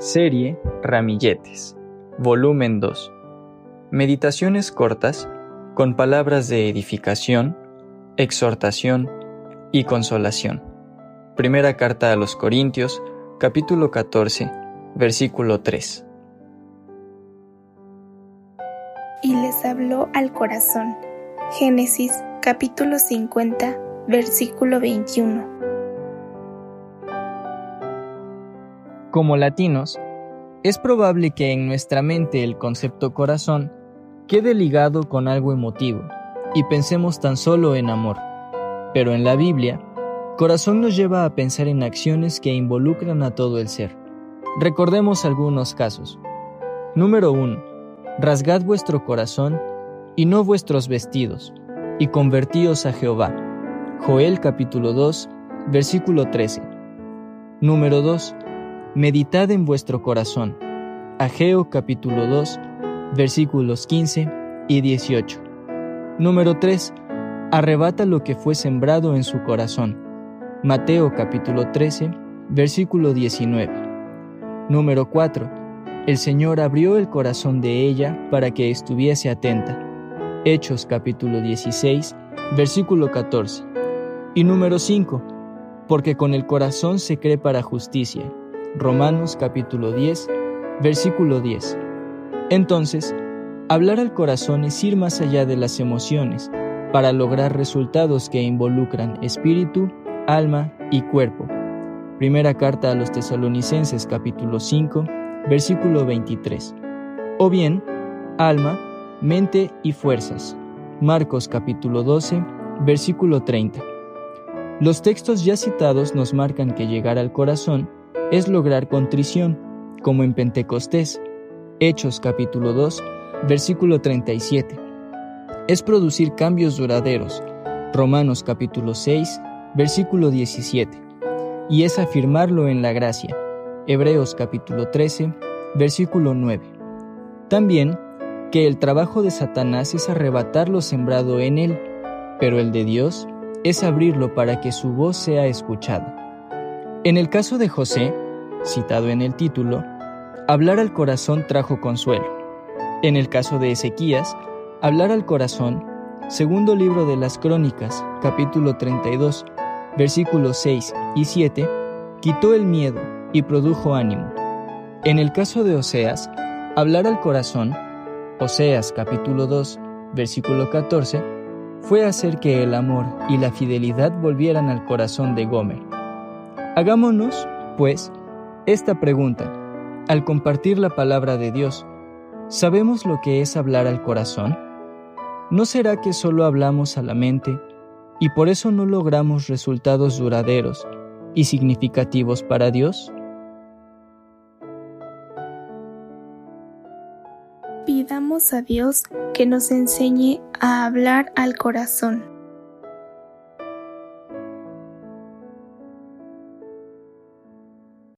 Serie Ramilletes, volumen 2. Meditaciones cortas con palabras de edificación, exhortación y consolación. Primera carta a los Corintios, capítulo 14, versículo 3. Y les habló al corazón. Génesis capítulo 50, versículo 21. Como latinos, es probable que en nuestra mente el concepto corazón quede ligado con algo emotivo y pensemos tan solo en amor. Pero en la Biblia, corazón nos lleva a pensar en acciones que involucran a todo el ser. Recordemos algunos casos. Número 1. Rasgad vuestro corazón y no vuestros vestidos, y convertíos a Jehová. Joel capítulo 2, versículo 13. Número 2 Meditad en vuestro corazón. Ageo capítulo 2, versículos 15 y 18. Número 3. Arrebata lo que fue sembrado en su corazón. Mateo capítulo 13, versículo 19. Número 4. El Señor abrió el corazón de ella para que estuviese atenta. Hechos capítulo 16, versículo 14. Y número 5. Porque con el corazón se cree para justicia Romanos capítulo 10, versículo 10. Entonces, hablar al corazón es ir más allá de las emociones para lograr resultados que involucran espíritu, alma y cuerpo. Primera carta a los tesalonicenses capítulo 5, versículo 23. O bien, alma, mente y fuerzas. Marcos capítulo 12, versículo 30. Los textos ya citados nos marcan que llegar al corazón es lograr contrición, como en Pentecostés, Hechos capítulo 2, versículo 37. Es producir cambios duraderos, Romanos capítulo 6, versículo 17. Y es afirmarlo en la gracia, Hebreos capítulo 13, versículo 9. También que el trabajo de Satanás es arrebatar lo sembrado en él, pero el de Dios es abrirlo para que su voz sea escuchada. En el caso de José, citado en el título, hablar al corazón trajo consuelo. En el caso de Ezequías, hablar al corazón, segundo libro de las Crónicas, capítulo 32, versículos 6 y 7, quitó el miedo y produjo ánimo. En el caso de Oseas, hablar al corazón, Oseas capítulo 2, versículo 14, fue hacer que el amor y la fidelidad volvieran al corazón de Gomer. Hagámonos, pues, esta pregunta. Al compartir la palabra de Dios, ¿sabemos lo que es hablar al corazón? ¿No será que solo hablamos a la mente y por eso no logramos resultados duraderos y significativos para Dios? Pidamos a Dios que nos enseñe a hablar al corazón.